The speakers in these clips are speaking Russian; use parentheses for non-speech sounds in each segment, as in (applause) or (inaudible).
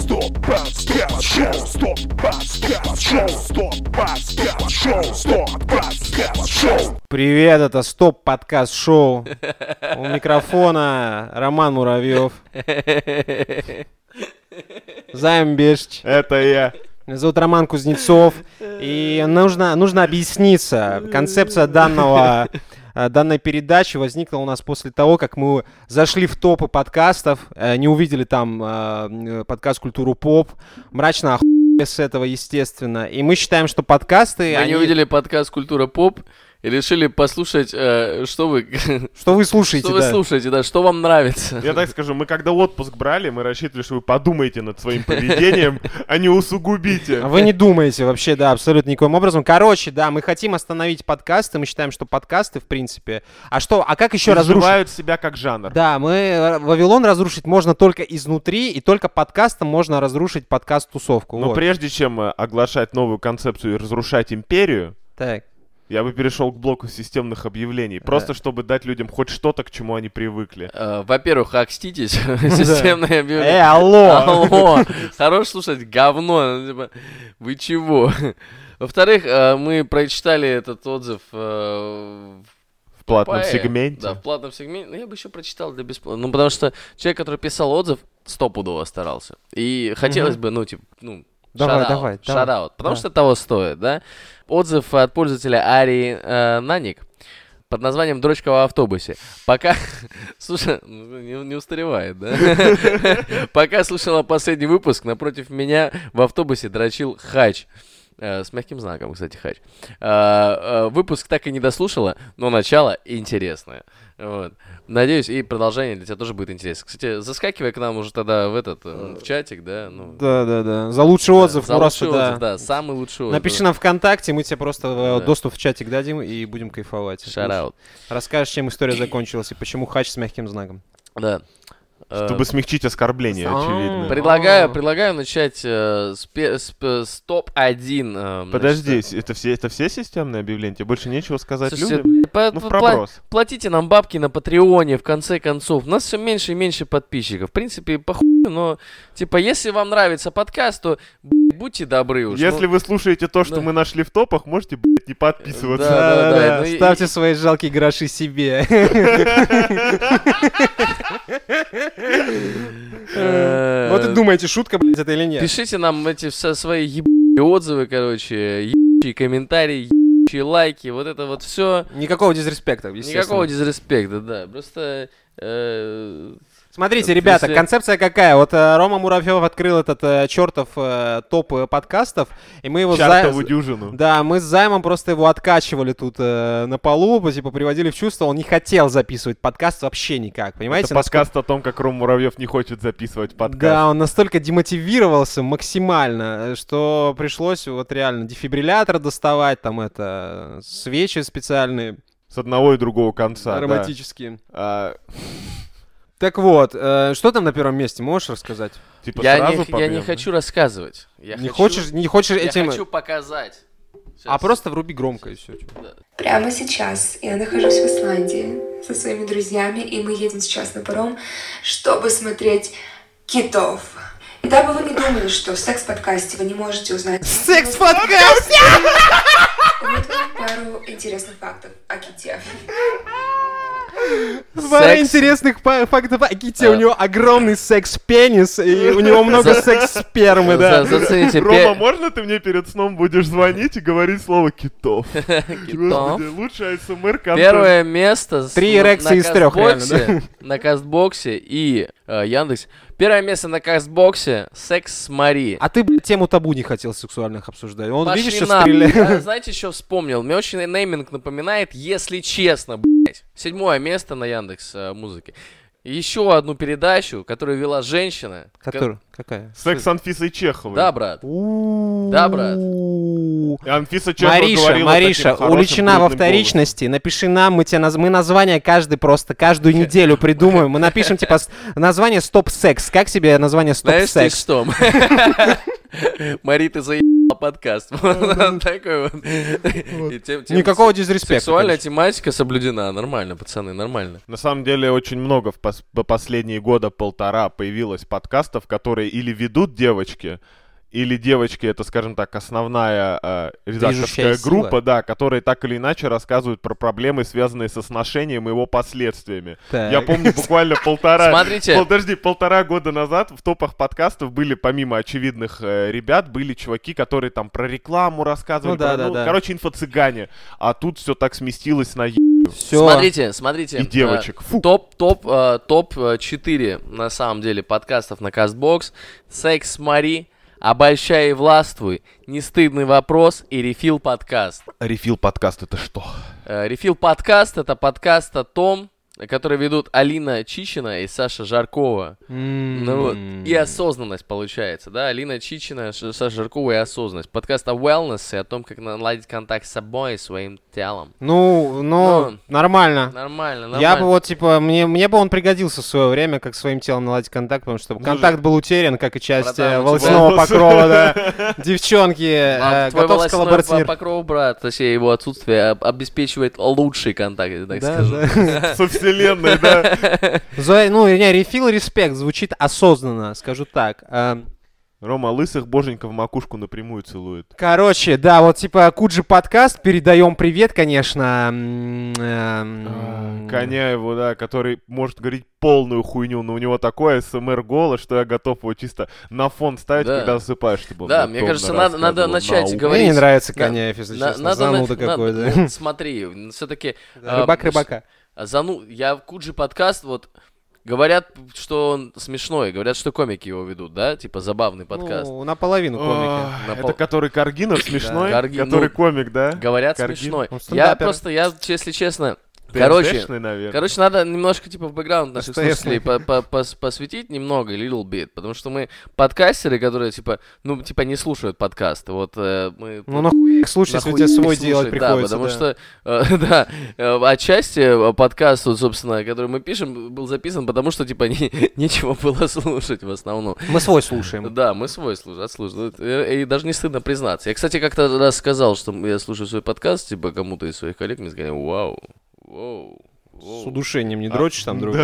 Стоп, подкаст, шоу, стоп, подкаст, шоу, стоп, подкаст, шоу, стоп, подкаст, шоу. Привет, это Стоп Подкаст Шоу. У микрофона Роман Муравьев. Займ Бешч. Это я. Меня зовут Роман Кузнецов. И нужно, нужно объясниться. Концепция данного э, данной передачи возникла у нас после того, как мы зашли в топы подкастов, э, не увидели там э, подкаст «Культуру поп», мрачно охуели с этого, естественно. И мы считаем, что подкасты... Мы они- не увидели подкаст «Культура поп» и решили послушать, э, что вы, (laughs) Что вы слушаете, что вы да. слушаете, да, что вам нравится. Я так скажу, мы когда отпуск брали, мы рассчитывали, что вы подумаете над своим поведением, а не усугубите. А Вы не думаете вообще, да, абсолютно никаким образом. Короче, да, мы хотим остановить подкасты, мы считаем, что подкасты, в принципе... А что, а как еще разрушить? Изживают себя как жанр. Да, мы э, Вавилон разрушить можно только изнутри, и только подкастом можно разрушить подкаст-тусовку. Но вот. прежде чем э, оглашать новую концепцию и разрушать империю, Так. Я бы перешел к блоку системных объявлений. Просто чтобы дать людям хоть что-то, к чему они привыкли. Э, Во-первых, окститесь, (laughs) системное Э, объявление. алло! Алло, хорош слушать говно, ну, типа, вы чего? Во-вторых, э, мы прочитали этот отзыв э, В платном сегменте. Да, в платном сегменте. Ну, я бы еще прочитал для бесплатно. Ну, потому что человек, который писал отзыв, стопудово старался. И хотелось бы, ну, типа, ну, Давай, давай, давай. shout-out, потому Да. что того стоит, да? Отзыв от пользователя Ари э, Наник под названием «Дрочка в автобусе». Пока... (laughs) Слушай, ну, не, не устаревает, да? (laughs) Пока слушала последний выпуск, напротив меня в автобусе дрочил хач. Э, С мягким знаком, кстати, хач. Э, э, Выпуск так и не дослушала, но начало интересное. Вот. Надеюсь, и продолжение для тебя тоже будет интересно. Кстати, заскакивай к нам уже тогда в этот, в чатик, да? Ну, Да, да, да. За лучший да, отзыв, за просто, лучший да. отзыв, да, самый лучший отзыв. Напиши нам ВКонтакте, мы тебе просто Да. доступ в чатик дадим и будем кайфовать. Шараут. Расскажешь, чем история закончилась и почему хач с мягким знаком. Да. Э, Чтобы смягчить оскорбление, очевидно. Предлагаю, А. предлагаю начать э, с, с п- с топ-1. э, Подожди, это все, это все системные объявления? Тебе больше нечего сказать людям? Ну, в платите нам бабки на Патреоне, в конце концов. У нас все меньше и меньше подписчиков. В принципе, похуй, но, типа, если вам нравится подкаст, то будьте добры уж. Если ну, вы слушаете то, что мы нашли в топах, можете, блядь, не подписываться. Да, да, да, ну Ставьте свои жалкие гроши себе. (laughs) думаете, шутка, блядь, это или нет? Пишите нам эти все свои ебучие отзывы, короче, ебучие комментарии, ебучие лайки, вот это вот все. Никакого дизреспекта, естественно. Никакого дизреспекта, да. Просто э, Смотрите, ребята, Если- концепция какая? Вот э, Рома Муравьев открыл этот э, чертов э, топ э, подкастов, и мы его... за- дюжину. Да, мы с Займом просто его откачивали тут э, на полу, типа приводили в чувство, он не хотел записывать подкаст вообще никак, понимаете? Это подкаст о том, как Ром Муравьев не хочет записывать подкаст. Да, он настолько демотивировался максимально, что пришлось вот реально дефибриллятор доставать, там это, свечи специальные, С одного и другого конца. да. ароматические. А, Так вот, э, что там на первом месте, можешь рассказать? типа я, сразу не, я не хочу рассказывать. Я не хочу- хочешь, не хочешь Я этим... хочу показать. А Щас. просто вруби громко и все. Прямо сейчас я нахожусь в Исландии со своими друзьями, и мы едем сейчас на паром, чтобы смотреть китов. И дабы вы не думали, что в секс-подкасте вы не можете узнать... Секс-подкаст! Вот пару интересных фактов о ките. Пара интересных фактов о Ките. У А. него огромный секс-пенис, и у него много секс-спермы, да. Зацените. Рома, можно ты мне перед сном будешь звонить и говорить слово китов? (laughs) Китов. АСМР контент. Первое место Три эрекции из трех, На Кастбоксе и э, Яндекс. Первое место на Кастбоксе секс с Мари. А ты, блядь, тему табу не хотел сексуальных обсуждать. Он, Пошли видишь, что нахуй. стреляет. А, Знаете, что вспомнил? Мне очень нейминг напоминает, если честно, блядь. Седьмое место на Яндекс э, музыке. Еще одну передачу, которую вела женщина. Который? Какая? Секс с Анфисой Чеховой. Да, брат. Да, брат. И Анфиса Чехова Мариша, Мариша, уличена во вторичности. Напиши нам, мы тебе наз... мы название каждый просто каждую неделю придумаем. Мы напишем типа название Стоп Секс. Как себе название Стоп Знаешь, Секс? что? (laughs) Мари, ты заебись. Подкаст. (laughs) Такой вот. Никакого дизреспекта. Сексуальная тематика соблюдена. Нормально, пацаны, нормально. На самом деле очень много в пос- по последние года полтора появилось подкастов, которые или ведут девочки, или девочки это, скажем так, основная э, редакторская Движущая сила. группа, да, которые так или иначе рассказывают про проблемы, связанные со сношением и его последствиями. Так. Я помню буквально полтора... Смотрите. Подожди, полтора года назад в топах подкастов были, помимо очевидных э, ребят, были чуваки, которые там про рекламу рассказывали. Ну да, про- да, да. Короче, инфо-цыгане. А тут все так сместилось на е- Всё. Смотрите, смотрите. и девочек. э, Фу. Топ, топ, э, топ 4 на самом деле подкастов на Кастбокс. Секс Мари, Обольщай и властвуй, Не стыдный вопрос и Рефил подкаст. Рефил подкаст это что? Э, Рефил подкаст это подкаст о том, который ведут Алина Чичина и Саша Жаркова. М. Ну вот, и осознанность получается, да, Алина Чичина, Ш- Саша Жаркова и осознанность. Подкаст о wellness и о том, как наладить контакт с собой и своим телом. Ну, ну, Ну. нормально. Нормально, нормально. Я бы вот, типа, мне, мне бы он пригодился в свое время, как своим телом наладить контакт, потому что контакт был утерян, как и часть Братан, э, у тебя волосяного волосы. покрова, да. (laughs) Девчонки, А э, готов по- покров, брат, точнее его отсутствие об- обеспечивает лучший контакт, я так скажу. (laughs) (laughs) да. Вселенной, да. (laughs) За- Ну, не, рефил респект звучит осознанно, скажу так. Эм, Рома лысых боженька в макушку напрямую целует. Короче, да, вот типа Куджи подкаст, передаем привет, конечно. эм, Коняеву, да, который может говорить полную хуйню, но у него такой СМР голос, что я готов его чисто на фон ставить, Да. когда засыпаешь, чтобы он Да, мне кажется, надо- надо начать науку. говорить. Мне не нравится Да, Коняев, если На- честно. надо Зануда на- какой, надо- да. смотри, все-таки... Рыбак рыбака. Зану... Я в Куджи подкаст, вот, говорят, что он смешной, говорят, что комики его ведут, да? Типа забавный подкаст. Ну, наполовину комики. Ах, На Это который Каргинов смешной, Карги- который ну, комик, да? Говорят, Каргин. смешной. Я просто, я, если честно, короче... Наверное. Короче, надо немножко, типа, в бэкграунд наших слушателей по- по- пос- посвятить немного, little bit, потому что мы подкастеры, которые, типа, ну, типа, не слушают подкасты, вот э, мы... Ну, нахуй их слушать, если у тебя свой делать приходится. Да, потому да. что, э, (laughs) да, э, отчасти э, подкаст, вот, собственно, который мы пишем, был записан, потому что, типа, (laughs) не- нечего было слушать в основном. Мы свой слушаем. Да, мы свой слушаем, отслушиваем. И, и даже не стыдно признаться. Я, кстати, как-то раз сказал, что я слушаю свой подкаст, типа, кому-то из своих коллег, мне сказали, вау, вау». С удушением не дрочишь там друг? С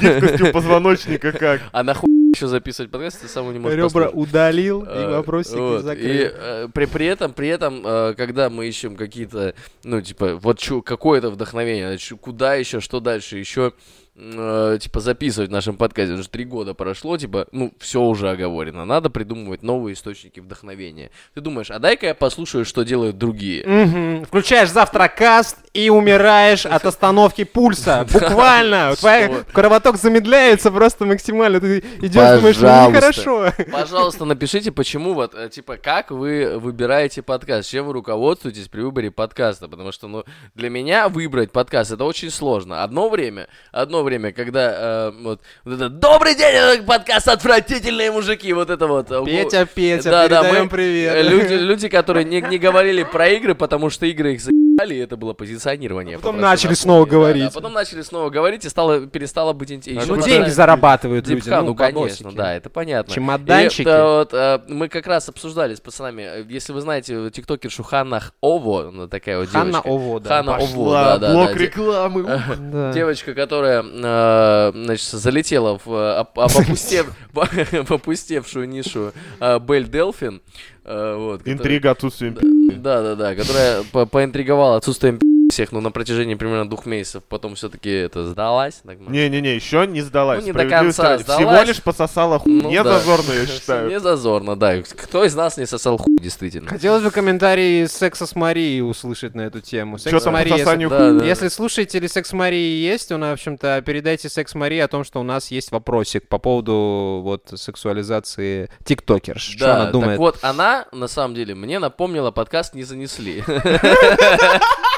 гибкостью позвоночника как. А нахуй еще записывать подкаст, ты сам не можешь Ребра удалил и Э, вопросик вот, закрыл. И э, при, при этом, при этом, э, когда мы ищем какие-то, ну, типа, вот какое-то вдохновение, куда еще, что дальше, еще, э, типа, записывать в нашем подкасте, уже три года прошло, типа, ну, все уже оговорено, надо придумывать новые источники вдохновения. Ты думаешь, а дай-ка я послушаю, что делают другие. Мгм. Включаешь завтракаст и умираешь от остановки пульса. (laughs) Буквально. Твой кровоток замедляется просто максимально. Ты идешь, думаешь, ну Пожалуйста. нехорошо. Пожалуйста, напишите, почему вот, э, типа, как вы выбираете подкаст, чем вы руководствуетесь при выборе подкаста, потому что, ну, для меня выбрать подкаст это очень сложно. Одно время, одно время, когда э, вот, вот это «Добрый день, это подкаст «Отвратительные мужики», вот это вот. э, Петя, Петя, да, да, мы, привет. э, Люди, люди, которые не, не говорили про игры, потому что игры их заебали, и это было позиционирование. Потом попрошу начали снова Да, да, говорить. потом начали снова говорить, и стало, перестало быть интересно. Ну, деньги зарабатывают люди. Дипха, ну, конечно, бабосики. да, это понятно. Чемоданчики. И, да, вот, э, мы как раз обсуждали с пацанами, э, если вы знаете тиктокершу Ханна Ово, она такая вот Ханна девочка. Ово, да. Ханна Ово, да, да, блок да, рекламы. Да. Девочка, которая, э, значит, залетела в э, об- об опустев- (laughs) в опустевшую нишу э, Бель Делфин. Э, вот, Интрига отсутствием Да, да, да, которая по- поинтриговала отсутствием всех, но на протяжении примерно двух месяцев потом все-таки это сдалась. так Не-не-не, еще не сдалась. Ну, не до конца ради. Всего сдалась. лишь пососала хуй. Ну не да. зазорно, я (laughs) считаю. Не зазорно, да. Кто из нас не сосал хуй, действительно? Хотелось бы комментарии секса с Марией услышать на эту тему. Секс с Марией, если- Да, да. Если слушатели секс Марии есть, у нас, в общем-то, передайте секс Марии о том, что у нас есть вопросик по поводу вот сексуализации тиктокерш. Что Да, она так думает? вот, она, на самом деле, мне напомнила подкаст «Не занесли». (laughs) (laughs)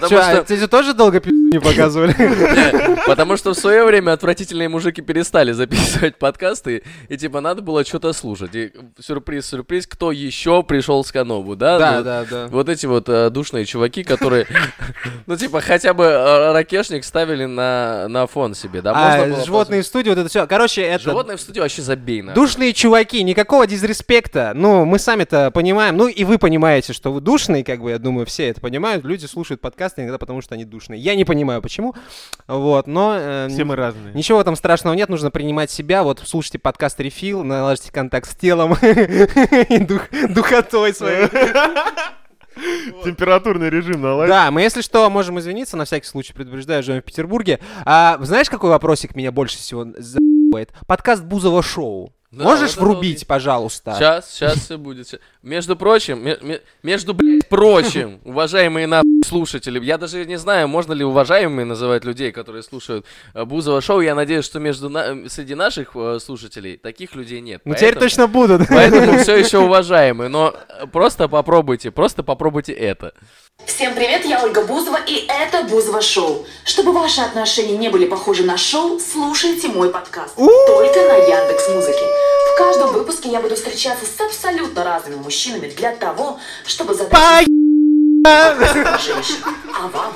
Потому Чё, а что... ты же тоже долго пи***? Не показывали. Потому что в свое время отвратительные мужики перестали записывать подкасты, и типа надо было что-то слушать. И сюрприз, сюрприз, кто еще пришел с Канобу, да? Да, да, да. Вот эти вот э, душные чуваки, которые, (laughs) ну типа хотя бы э, ракешник ставили на, на фон себе, да? А, животные в студии, вот это все. Короче, это... Животные в студии вообще забей на. Душные чуваки, никакого дизреспекта. Ну, мы сами-то понимаем, ну и вы понимаете, что вы душные, как бы, я думаю, все это понимают. Люди слушают подкасты иногда потому, что они душные. Я не понимаю, почему. Вот, но... э, Все мы разные. Ничего в этом страшного нет, нужно принимать себя. Вот слушайте подкаст Рефил, наладите контакт с телом (laughs) и дух- духотой своей. (laughs) Температурный режим наладить. Да, мы, если что, можем извиниться, на всякий случай предупреждаю, живем в Петербурге. А знаешь, какой вопросик меня больше всего за***ет? Подкаст Бузова шоу. Да, Можешь вот вот врубить, есть. пожалуйста? Сейчас, сейчас все будет. Между прочим, ме- ме- между, блядь, прочим, (laughs) уважаемые на слушатели, я даже не знаю, можно ли уважаемые называть людей, которые слушают э, Бузова шоу. Я надеюсь, что между на- среди наших э, слушателей таких людей нет. Ну, теперь точно будут. (laughs) Поэтому все (laughs) еще уважаемые, но э, просто попробуйте, просто попробуйте это. Всем привет, я Ольга Бузова, и это Бузова Шоу. Чтобы ваши отношения не были похожи на шоу, слушайте мой подкаст. Только на Яндекс Музыке. В каждом выпуске я буду встречаться с абсолютно разными мужчинами для того, чтобы задать женщин. А вам?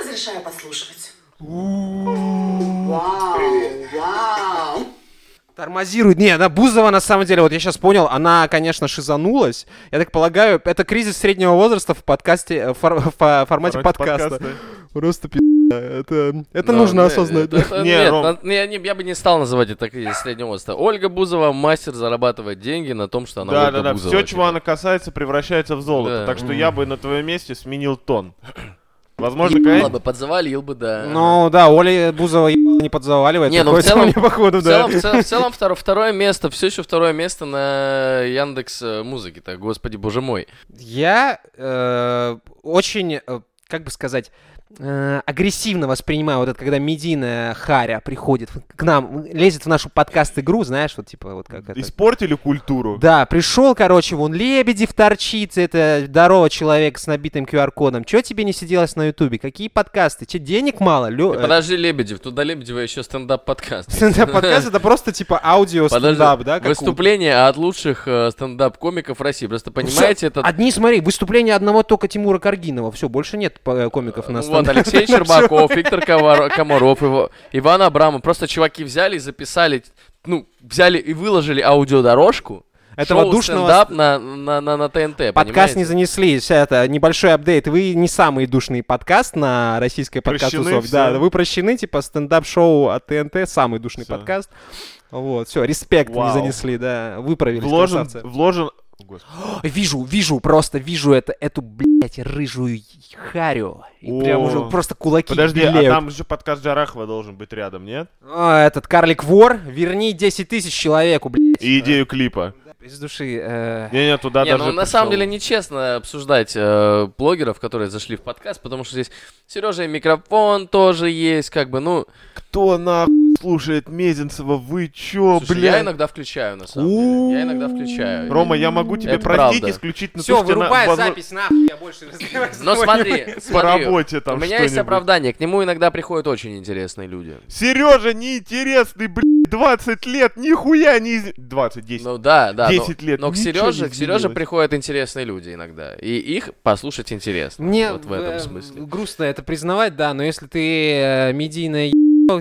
Разрешаю послушать. Вау, вау. Тормозирует. Не, она Бузова, на самом деле, вот я сейчас понял, она, конечно, шизанулась. Я так полагаю, это кризис среднего возраста в подкасте, э, в фор- в фо- формате Формате подкаста. подкаста. Просто пи***. Это, это Да, нужно не, осознать. это- Не, Нет, Ром. на- не, не, я бы не стал называть это среднего возраста. Ольга Бузова мастер зарабатывать деньги на том, что она Да, Ольга да, да. Бузова, Все, типа. чего она касается, превращается в золото. Да. Так что я бы на твоем месте сменил тон. Возможно, Ебало конечно. бы, подзавалил бы, да. Ну да, Оля Бузова ебало не подзаваливает. Не, ну в целом- мне, походу, В да. целом, в целом, в целом второ- второе место, все еще второе место на Яндекс э, музыке, так, господи, боже мой. Я э, очень, э, как бы сказать, агрессивно воспринимаю вот это, когда медийная харя приходит к нам, лезет в нашу подкаст-игру, знаешь, вот типа вот как это. Испортили культуру. Да, пришел, короче, вон Лебедев торчит, это здоровый человек с набитым QR-кодом. Чего тебе не сиделось на Ютубе? Какие подкасты? Че, денег мало? Лё... э, Подожди, Лебедев, тут до Лебедева еще стендап-подкаст. Стендап-подкаст это просто типа аудио Подожди, стендап, да? выступление от лучших э, стендап-комиков России. Просто понимаете, это... Одни, смотри, выступление одного только Тимура Каргинова. Все, больше нет э, комиков на Вот стендап. Алексей Щербаков, Виктор Комаров, Иван Абрамов. Просто чуваки взяли и записали, ну, взяли и выложили аудиодорожку. Этого шоу душного стендап на, на, на, на ТНТ, Подкаст не понимаете? занесли, вся это небольшой апдейт. Вы не самый душный подкаст на российской подкаст Прощены Да, все. вы прощены, типа стендап-шоу от ТНТ, самый душный Всё. подкаст. Вот, все, респект не Вау. занесли, да, выправились, Вложен, красавцы. вложен... Господи. (gasps) Вижу, вижу, просто вижу это, эту, блядь, рыжую харю. И прям О. уже просто кулаки Подожди, а белеют. там же подкаст Джарахова должен быть рядом, нет? А, этот карлик вор, верни 10 тысяч человеку, блядь. И идею клипа. Из души. э, Не-не, туда Не, даже ну на самом деле нечестно обсуждать э, блогеров, которые зашли в подкаст, потому что здесь Сережа и микрофон тоже есть, как бы, ну... Кто нахуй слушает Мезенцева? Вы чё, Слушай, бля? я иногда включаю, на самом деле. Я иногда включаю. Рома, я могу тебе Это простить правда. исключительно Все, то, что на- вырубай возможно, запись, нахуй, я больше Но смотри, (laughs) по смотри, работе там у меня есть что-нибудь. оправдание, к нему иногда приходят очень интересные люди. Сережа неинтересный, блядь, 20 лет, нихуя не... из- 20, 10. Ну да, да. 10 но, лет, Но к ничего не Сереже, к Сереже изменилось. приходят интересные люди иногда. И их послушать интересно. Мне вот в этом э, смысле. грустно это признавать, да, но если ты э, медийная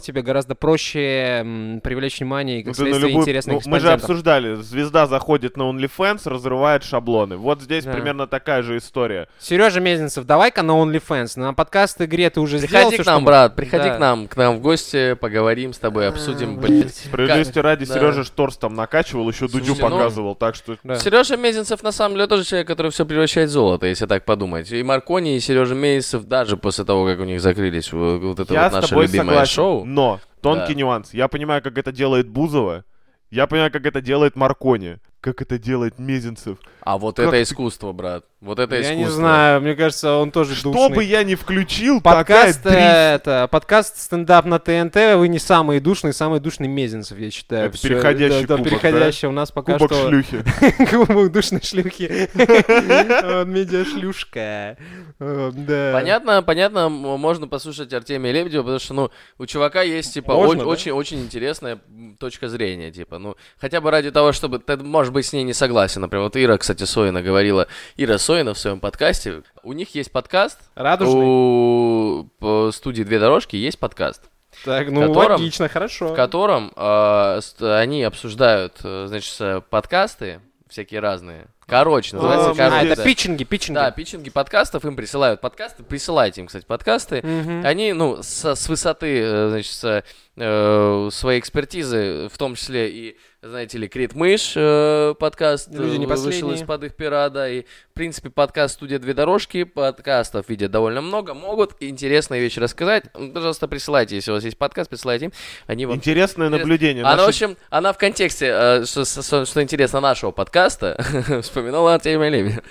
тебе гораздо проще привлечь внимание и, как Ну, следствие, любую- интересных ну, мы же обсуждали, звезда заходит на OnlyFans, разрывает шаблоны. Вот здесь Да. примерно такая же история. Сережа Мезенцев, давай-ка на OnlyFans. На подкаст игре ты уже сделал Приходи к нам, что брат, приходи Да. к нам, к нам в гости, поговорим с тобой, обсудим, блядь. Справедливости ради, да. Сережа Шторс там накачивал, еще Дудю ну- показывал, так что... Да. Сережа Мезенцев на самом деле тоже человек, который все превращает в золото, если так подумать. И Маркони, и Сережа Мезенцев даже после того, как у них закрылись вот, это Я вот наше любимое согласен, шоу. Но тонкий Да. нюанс. Я понимаю, как это делает Бузова, я понимаю, как это делает Маркони, как это делает Мезенцев. А вот Как это искусство, брат. Вот это Я искусство. не знаю, мне кажется, он тоже Что душный. бы я ни включил, Подкаст, такая э, это, подкаст стендап на ТНТ, вы не самые душные, самый душный Мезенцев, я считаю. Это Всё, переходящий да, да, кубок, переходящий. У нас пока кубок что... шлюхи. (laughs) Кубок душной шлюхи. (laughs) Медиашлюшка. Да. Понятно, понятно, можно послушать Артемия Лебедева, потому что, ну, у чувака есть, типа, Можно, о- да? очень, очень интересная точка зрения, типа, ну, хотя бы ради того, чтобы, ты, может быть, с ней не согласен, например, вот Ира, кстати, Соина говорила, Ира Соина в своем подкасте, у них есть подкаст, Радужный. у студии «Две дорожки» есть подкаст, Так, ну котором- логично, хорошо. в котором э, они обсуждают, э, значит, э, подкасты всякие разные. Короче, называется А, А, короче. это питчинги, питчинги. Да, питчинги подкастов, им присылают подкасты, присылайте им, кстати, подкасты. Мгм. Они, ну, со- с высоты, э, значит, с, э, своей экспертизы, в том числе и, знаете ли, Крит Мышь э, подкаст Люди не вышел из-под их пера, да, и, принципе, подкаст «Студия Две дорожки», подкастов видят довольно много, могут интересные вещи рассказать. Пожалуйста, присылайте, если у вас есть подкаст, присылайте им, они вам Интересное Интерес- наблюдение. она, в Наши- общем, она в контексте, э, что, что- что интересно нашего подкаста, (laughs) вспоминала Артемия.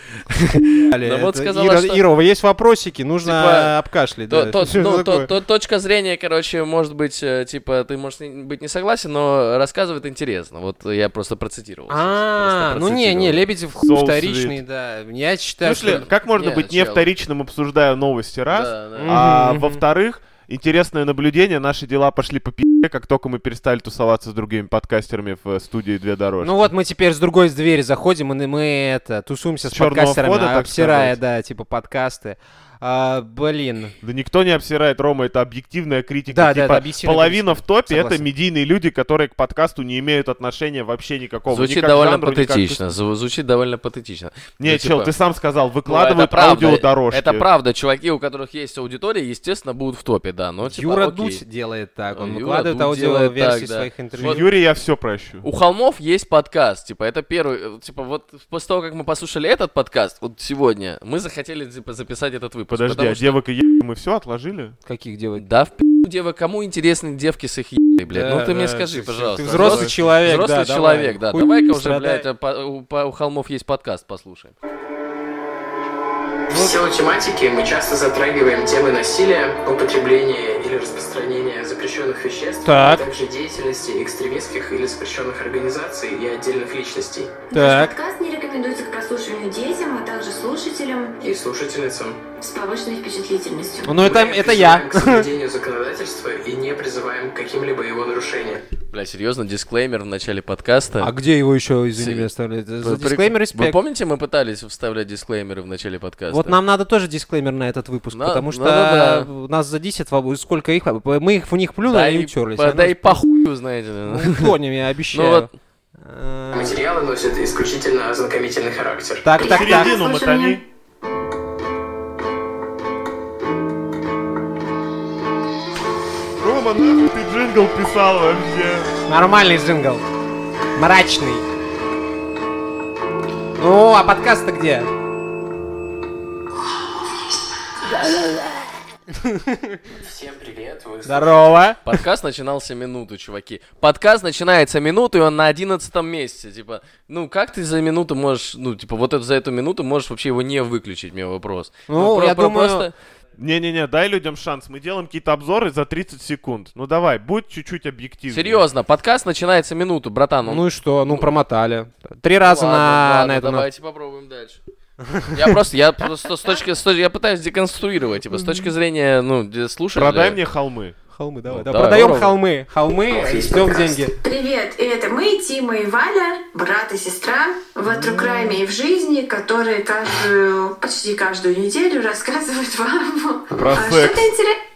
Далее, Ну вот сказала, Ира, что- Ира, есть вопросики, нужно Типа, обкашлять. (laughs) Ну, точка зрения, короче, может быть, э, типа, ты можешь не- быть не согласен, но рассказывает интересно. Вот я просто процитировал. А, ну не, не. Лебедев вторичный, да. Я В считаю, смысле, что... как можно Не, быть не чел. вторичным, обсуждая новости, раз? Да, да. А Мгм. во-вторых, интересное наблюдение, наши дела пошли по пи***е, как только мы перестали тусоваться с другими подкастерами в э, студии «Две дорожки». Ну вот мы теперь с другой двери заходим, и мы это, тусуемся с, С подкастерами, входа, обсирая, сказать. да, типа подкасты. А, блин. Да никто не обсирает, Рома, это объективная критика. Да, да, типа, это объективная половина в топе Согласен. это медийные люди, которые к подкасту не имеют отношения вообще никакого. ни Звучит к довольно жанру, ни патетично. зву- Звучит довольно патетично. Не, Ну, чел, типа, ты сам сказал, ну, выкладывают это правда, аудиодорожки. Это правда. Чуваки, у которых есть аудитория, естественно, будут в топе, да. Но, типа, Юра окей. Дудь делает так, он Юра выкладывает аудиоверсии так, да. своих интервью. Юрий, я все прощу. У холмов есть подкаст, типа, это первый, э, типа, вот после того, как мы послушали этот подкаст, вот сегодня, мы захотели, типа, записать этот выпуск. Подожди, потому а что- девок и е- мы все отложили? Каких делать? Да, в девок, кому интересны девки с их ебой, блядь? ну Да, ты мне скажи, ты- пожалуйста. Ты взрослый человек, Взрослый да, давай. человек, да. Давай-ка уже, блядь, по- у, по- у холмов есть подкаст, послушаем. В SEO тематике мы часто затрагиваем темы насилия, употребления или распространения запрещенных веществ, Так. а также деятельности экстремистских или запрещенных организаций и отдельных личностей. Так. Наш подкаст не рекомендуется к прослушиванию детям, а также слушателям И слушательницам. с повышенной впечатлительностью. Ну это, Мы это я. к соблюдению (laughs) законодательства и не призываем к каким-либо его нарушениям. Бля, серьезно, дисклеймер в начале подкаста. А где его еще, извини Си- меня, оставлять? За Вы- дисклеймер Вы респект. помните, мы пытались вставлять дисклеймеры в начале подкаста? Вот нам надо тоже дисклеймер на этот выпуск, На- потому что надо, нас задисят, сколько их, мы их в них плюнули, да они и, а да и похую, знаете ли. Ну, утонем, я Ну обещаю. вот, Э, Материалы носят исключительно ознакомительный характер. Так, так, так. Середину мотани. Рома, нахуй ты джингл писал вообще? Нормальный джингл. Мрачный. Ну, а подкаст-то где? (laughs) Всем привет, вы Здорово. подкаст начинался минуту, чуваки. Подкаст начинается минуту, и он на одиннадцатом месяце. Типа, ну как ты за минуту можешь, ну, типа, вот это, за эту минуту можешь вообще его не выключить, мне вопрос. Ну, про- я про- думаю- просто- Не-не-не, дай людям шанс. Мы делаем какие-то обзоры за 30 секунд. Ну давай, будь чуть-чуть объективнее. Серьезно, подкаст начинается минуту, братан. он- Ну и что? Ну, промотали. Три раза Ладно, на, ладно, на это... на- давайте попробуем дальше. Я просто, я просто с точки, с точки- я пытаюсь деконструировать, типа, с точки зрения, ну, слушателя. Продай мне холмы. Холмы, давай. Ну, да. давай, Продаем попробуй. холмы. Холмы, ждем деньги. Привет, и это мы, Тима и Валя, брат и сестра в Crime и в жизни, которые каждую, почти каждую неделю рассказывают вам Про а, секс. что-то интересное.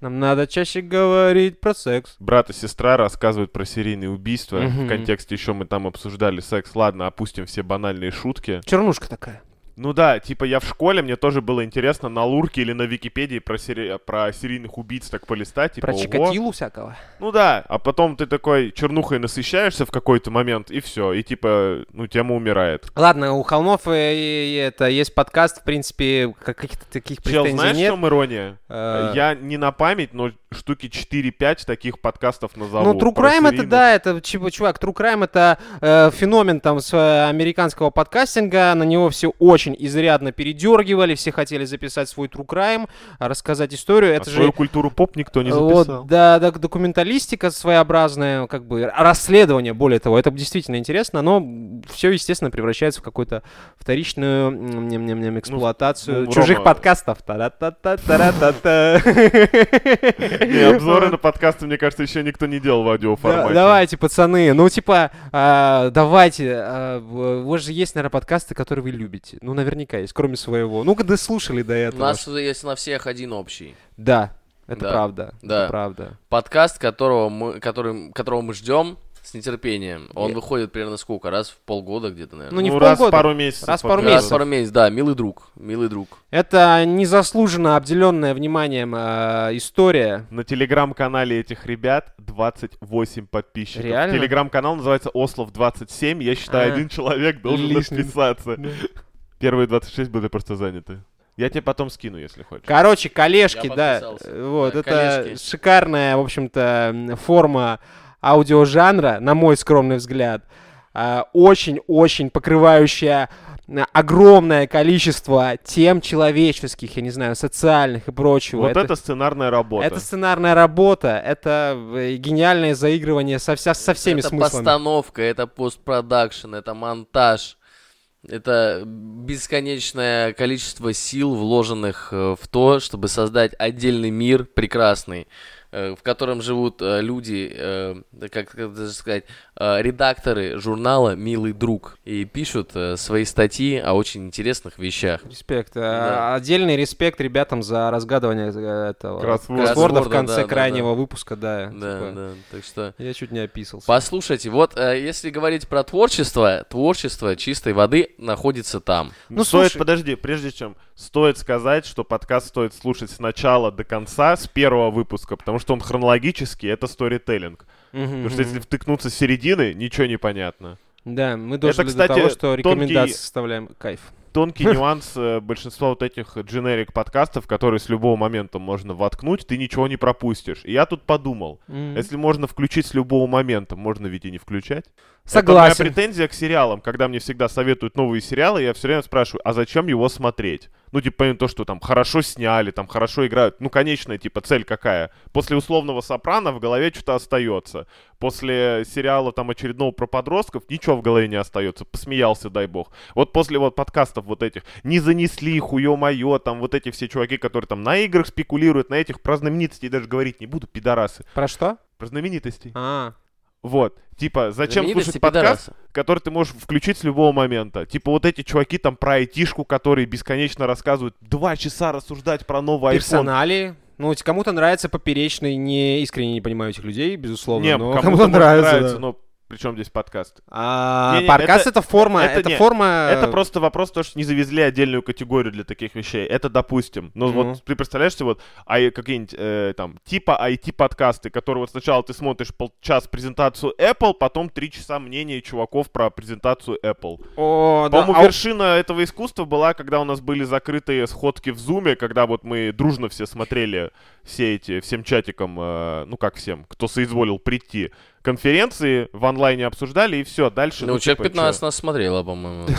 Нам надо чаще говорить про секс. Брат и сестра рассказывают про серийные убийства. Мгм. В контексте еще мы там обсуждали секс. Ладно, опустим все банальные шутки. Чернушка такая. Ну да, типа я в школе, мне тоже было интересно на Лурке или на Википедии про, сери- про серийных убийц так полистать. Типа, Про. Чикатилу всякого. Ну да, а потом ты такой чернухой насыщаешься в какой-то момент, и все, и типа, ну, тема умирает. Ладно, у холмов э, и- и это есть подкаст, в принципе, как- каких-то таких Чел, претензий знаешь, в нет. чем ирония? Э, Я не на память, но штуки 4-5 таких подкастов назову. Ну, True Crime это, да, это, чувак, True Crime это э, феномен там с э, американского подкастинга, на него все очень изрядно передергивали, все хотели записать свой true crime, а, рассказать историю. А Это же свою культуру поп никто не вот, записал. да, да, документалистика своеобразная, как бы расследование, более того, это действительно интересно, но все, естественно, превращается в какую-то вторичную ням, ням, ням, эксплуатацию ну, чужих Рома- подкастов. Та-да-та-та-та-та-та. (laughs) Не, (laughs) обзоры на подкасты, мне кажется, еще никто не делал в аудиоформате. давайте, пацаны, ну типа, а, давайте, а, у вас же есть, наверное, подкасты, которые вы любите. Ну, наверняка есть, кроме своего. Ну-ка, да слушали до У этого. нас есть на всех один общий. Да, это Да, правда. да. Это правда. Подкаст, которого мы, который, которого мы ждем с нетерпением. Он Я- выходит примерно сколько? Раз в полгода где-то, Ну, наверное. не Ну, в раз в полгода. пару месяцев. Раз в пару. Раз месяцев. в пару месяцев, да, милый друг, милый друг. Это незаслуженно обделенная вниманием э, история. На телеграм-канале этих ребят 28 подписчиков. Реально? Телеграм-канал называется Ослов 27. Я считаю, А. один человек должен Лишний. подписаться. Первые 26 были просто заняты. Я тебе потом скину, если хочешь. Короче, коллежки, Я да. Вот, Да, это коллежки. шикарная, в общем-то, форма аудиожанра, на мой скромный взгляд. А, Очень-очень покрывающая огромное количество тем человеческих, я не знаю, социальных и прочего. Вот это, сценарная работа. это сценарная работа, это э, гениальное заигрывание со, вся, со всеми это смыслами. постановка, это постпродакшн, это монтаж. Это бесконечное количество сил, вложенных э, в то, чтобы создать отдельный мир прекрасный, э, в котором живут э, люди, э, да как как даже сказать, э, редакторы журнала «Милый друг» и пишут э, свои статьи о очень интересных вещах. Респект. А, Да. Отдельный респект ребятам за разгадывание э, этого Кроссворда. кроссворда в конце да, да, крайнего выпуска, да. Да, типа, да, так что... Я чуть не описался. Послушайте, вот э, если говорить про творчество, творчество чистой воды находится там. Ну, стоит, слушай- подожди, прежде чем, стоит сказать, что подкаст стоит слушать с начала до конца, с первого выпуска, потому что он хронологический, это сторителлинг. Мгм, Потому что если втыкнуться с середины, ничего не понятно. Да, мы дожили кстати, до того, что тонкий- рекомендации составляем. Кайф. Тонкий (laughs) нюанс э, большинства вот этих дженерик подкастов, которые с любого момента можно воткнуть, ты ничего не пропустишь. И я тут подумал, М. если можно включить с любого момента, можно ведь и не включать. Согласен. Это моя претензия к сериалам. Когда мне всегда советуют новые сериалы, я все время спрашиваю, а зачем его смотреть? Ну, типа, помимо того, что там хорошо сняли, там хорошо играют. Ну, конечная, типа, цель какая? После условного «Сопрано» в голове что-то остается. После сериала там очередного про подростков ничего в голове не остается. Посмеялся, дай бог. Вот после вот подкастов вот этих «Не занесли», «Хуё-моё», там вот эти все чуваки, которые там на играх спекулируют, на этих про знаменитостей даже говорить не буду, пидорасы. Про что? Про знаменитостей. А, Вот. Типа, зачем слушать подкаст, пидорасы. который ты можешь включить с любого момента. Типа вот эти чуваки там про айтишку, которые бесконечно рассказывают, два часа рассуждать про новый iPhone. персонали. Ну, кому-то нравится поперечный, не искренне не понимаю этих людей, безусловно, Не, но кому-то, кому-то нравится. нравится, да. но причем здесь подкаст? А, подкаст это- это, форма, это форма. Это просто вопрос, то, что не завезли отдельную категорию для таких вещей. Это допустим. Но Ну. вот ты представляешь себе вот ай, какие-нибудь э, там типа IT-подкасты, которые вот сначала ты смотришь полчас презентацию Apple, потом три часа мнения чуваков про презентацию Apple. О, да, По-моему, а вершина этого искусства была, когда у нас были закрытые сходки в Зуме, когда вот мы дружно все смотрели все эти, всем чатиком, э, ну как всем, кто соизволил прийти, конференции в онлайне обсуждали, и все, дальше... Ну, человек типа, 15 чё? нас смотрело, по-моему. (laughs)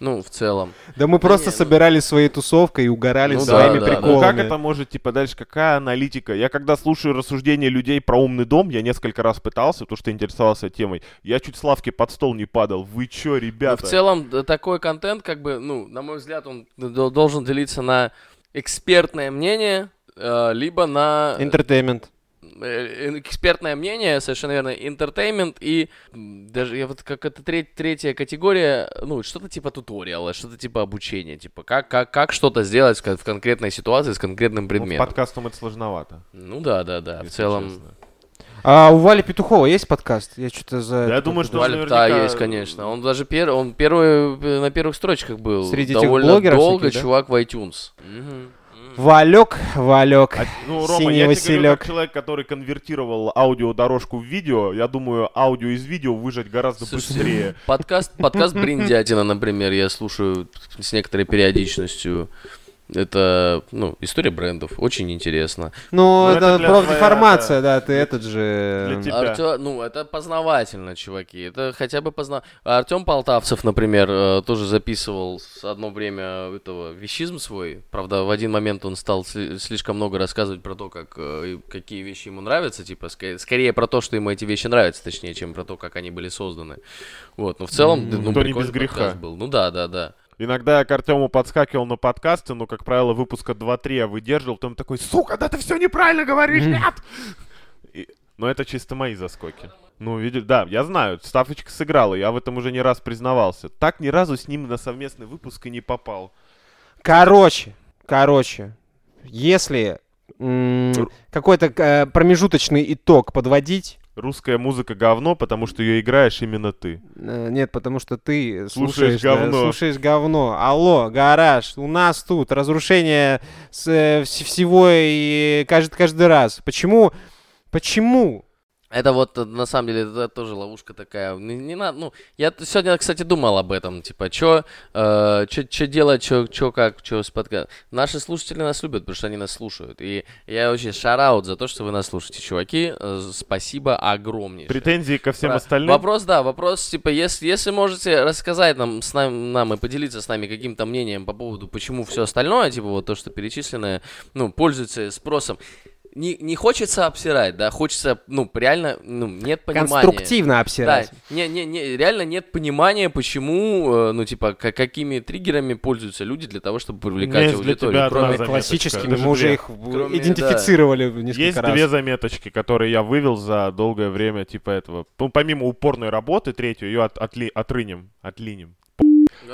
Ну, в целом. Да мы просто не, ну- собирались своей тусовкой и угорали Ну своими да, да. приколами. Ну как это может, типа, дальше какая аналитика? Я когда слушаю рассуждения людей про умный дом, я несколько раз пытался, потому что интересовался темой, я чуть Славке под стол не падал. Вы чё, Ну, ребята? в целом, такой контент, как бы, ну, на мой взгляд, он должен делиться на экспертное мнение, э, либо на... Entertainment. Э, экспертное мнение, совершенно верно, entertainment и даже я вот как это треть- третья категория, ну, что-то типа туториала, что-то типа обучения, типа как, как, как что-то сделать в кон- в конкретной ситуации с конкретным Ну, предметом. подкастом это сложновато. Ну да, да, да, в целом. честно. А у Вали Петухова есть подкаст? Я что-то за... Да я думаю, что- Валя, наверняка- да, есть, конечно. Он даже пер... он первый э, на первых строчках был. Среди этих Довольно блогеров долго всяких, да? чувак в iTunes. Мгм. Валек, Валек. А, ну, Рома, Синий я тебе говорю, Василек. как человек, который конвертировал аудиодорожку в видео, я думаю, аудио из видео выжать гораздо Слушайте, быстрее. (laughs) Подкаст, подкаст Бриндятина, например, я слушаю с некоторой периодичностью. Это, ну, история брендов, очень интересно. Ну, Ну, это это профдеформация, да, ты этот же... Артё- ну, это познавательно, чуваки. Это хотя бы позна... Артем Полтавцев, например, э, тоже записывал с одно время этого вещизм свой. Правда, в один момент он стал сли- слишком много рассказывать про то, как, э, какие вещи ему нравятся. Типа, скорее про то, что ему эти вещи нравятся, точнее, чем про то, как они были созданы. Вот, но в целом, ну, не прикольный без греха. был. Ну да, да, да. Иногда я к Артему подскакивал на подкасты, но, как правило, выпуска 2-3 я выдерживал, потом такой, сука, да ты все неправильно говоришь, нет! И- Но это чисто мои заскоки. Ну, видишь, да, я знаю, ставочка сыграла, я в этом уже не раз признавался. Так ни разу с ним на совместный выпуск и не попал. Короче, короче, если какой-то э, промежуточный итог подводить, Русская музыка говно, потому что ее играешь именно ты. э, нет, потому что ты Слушаешь слушаешь, да, говно. слушаешь говно. Алло, гараж, у нас тут разрушение с, э, вс- всего и каждый, каждый раз. Почему? Почему? Это вот, э, на самом деле, это тоже ловушка такая. Не, не надо, ну, я сегодня, кстати, думал об этом, типа, что э, чё, чё делать, что как, что с подка- Наши слушатели нас любят, потому что они нас слушают. И я вообще шараут за то, что вы нас слушаете, чуваки. Э, спасибо огромнейшее. Претензии ко всем Про- остальным. Вопрос, да, вопрос, типа, если, если можете рассказать нам, с нами, нам и поделиться с нами каким-то мнением по поводу, почему все остальное, типа, вот то, что перечисленное, ну, пользуется спросом. Не, не хочется обсирать, да, хочется, ну, реально, ну, нет понимания. Конструктивно Да, обсирать. не, не, не, реально нет понимания, почему, э, ну, типа, ка- какими триггерами пользуются люди для того, чтобы привлекать есть для аудиторию. тебя Кроме- одна Классическими, мы уже их Кроме, идентифицировали несколько Есть раз. две заметочки, которые я вывел за долгое время, типа этого. Ну, помимо упорной работы, третью, ее от, отли- отрынем, отлинем.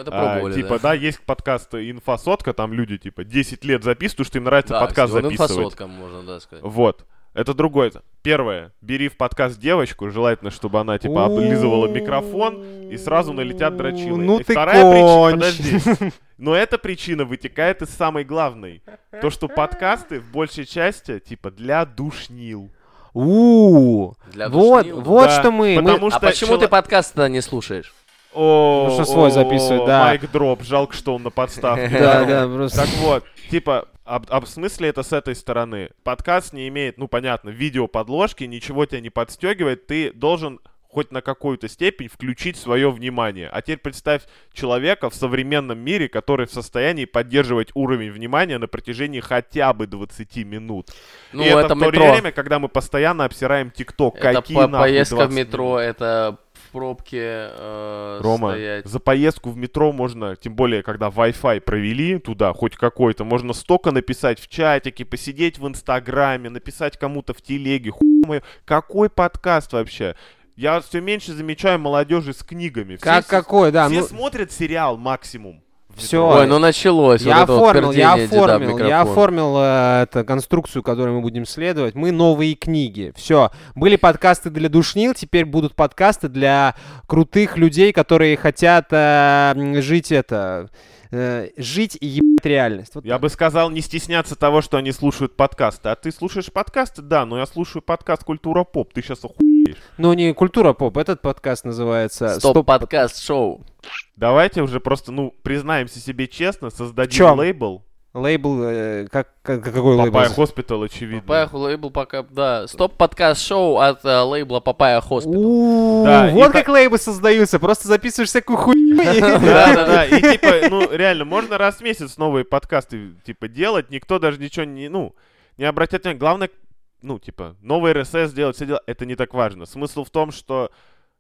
Это А, пробовали, типа, да, есть подкаст «Инфосотка», там люди, типа, 10 лет записывают, потому что им нравится да, подкаст всего записывать. инфосоткам можно, да, сказать. Вот. Это другое. Первое. Бери в подкаст девочку, желательно, чтобы она, типа, облизывала микрофон, и сразу налетят дрочилы. Ну и ты вторая причина... конч. Подожди. (laughs) Но эта причина вытекает из самой главной. То, что подкасты в большей части, типа, для душнил. У, Для вот, душнил? вот Да, что мы, мы- потому А что почему чело- ты подкаст тогда не слушаешь? О, Ну, что свой записывает, да. Майк дроп, жалко, что он на подставке. (laughs) Да, да, просто. Так вот, типа, об, об смысле это с этой стороны. Подкаст не имеет, ну понятно, видео подложки, ничего тебя не подстегивает, ты должен хоть на какую-то степень включить свое внимание. А теперь представь человека в современном мире, который в состоянии поддерживать уровень внимания на протяжении хотя бы 20 минут. Ну, И это, это в то метро. время, когда мы постоянно обсираем ТикТок. Это Какие по- нахуй поездка в 20 метро, минут? это пробке э, Рома, стоять. за поездку в метро можно, тем более, когда Wi-Fi провели туда, хоть какой-то, можно столько написать в чатике, посидеть в Инстаграме, написать кому-то в телеге, хуй мою. Какой подкаст вообще? Я все меньше замечаю молодежи с книгами. Все Как с- какой, да. Все ну, смотрят сериал максимум. В Всё. метро. Ой, ну началось. вот Я вот оформил, я пердение деда в оформил, я оформил э, это, конструкцию, которую мы будем следовать. Мы новые книги. Все. Были подкасты для душнил, теперь будут подкасты для крутых людей, которые хотят э, жить это. э, жить и ебать реальность. Вот Я так. бы сказал, не стесняться того, что они слушают подкасты. А ты слушаешь подкасты? Да, но я слушаю подкаст «Культура поп». Ты сейчас охуеешь. Ну, не культура поп, этот подкаст называется Стоп подкаст шоу. Давайте уже просто, ну, признаемся себе честно, создадим лейбл. Лейбл, э, как, как- какой лейбл? Papaya Hospital, очевидно. Papaya лейбл пока, да. Стоп подкаст шоу от э, лейбла Papaya Hospital. Да, вот та- как лейблы создаются, просто записываешь всякую хуйню. Да-да-да, и типа, ну, реально, можно раз в месяц новые подкасты, типа, делать, никто даже ничего не, ну, не обратит внимания. Главное, ну, типа, новый RSS делать, все дела, это не так важно. Смысл в том, что,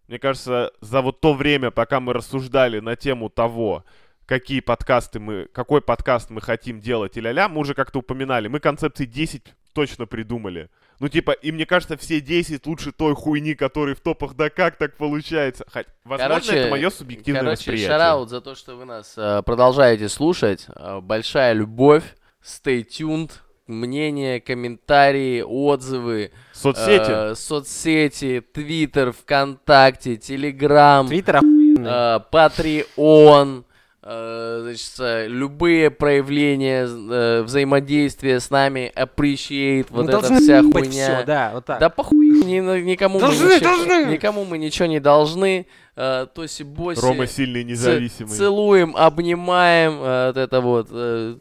мне кажется, за вот то время, пока мы рассуждали на тему того, какие подкасты мы, какой подкаст мы хотим делать и ля-ля, мы уже как-то упоминали, мы концепции 10 точно придумали. Ну, типа, и мне кажется, все 10 лучше той хуйни, которые в топах, да как так получается? Хоть, возможно, это мое субъективное короче, восприятие. шараут за то, что вы нас э, продолжаете слушать. Э, большая любовь. Stay tuned. Мнения, комментарии, отзывы. Соцсети. э, соцсети, Твиттер, ВКонтакте, Телеграм, Твиттер э, Patreon, э, значит, э, любые проявления э, взаимодействия с нами, appreciate, вот Ну, эта вся хуйня. всё, да, вот так. Да похуй, ни- никому, Должны, мы ничего, должны. никому мы ничего не должны. Э, Тоси Боси. Рома сильный независимый. Целуем, обнимаем, э, вот это вот. э,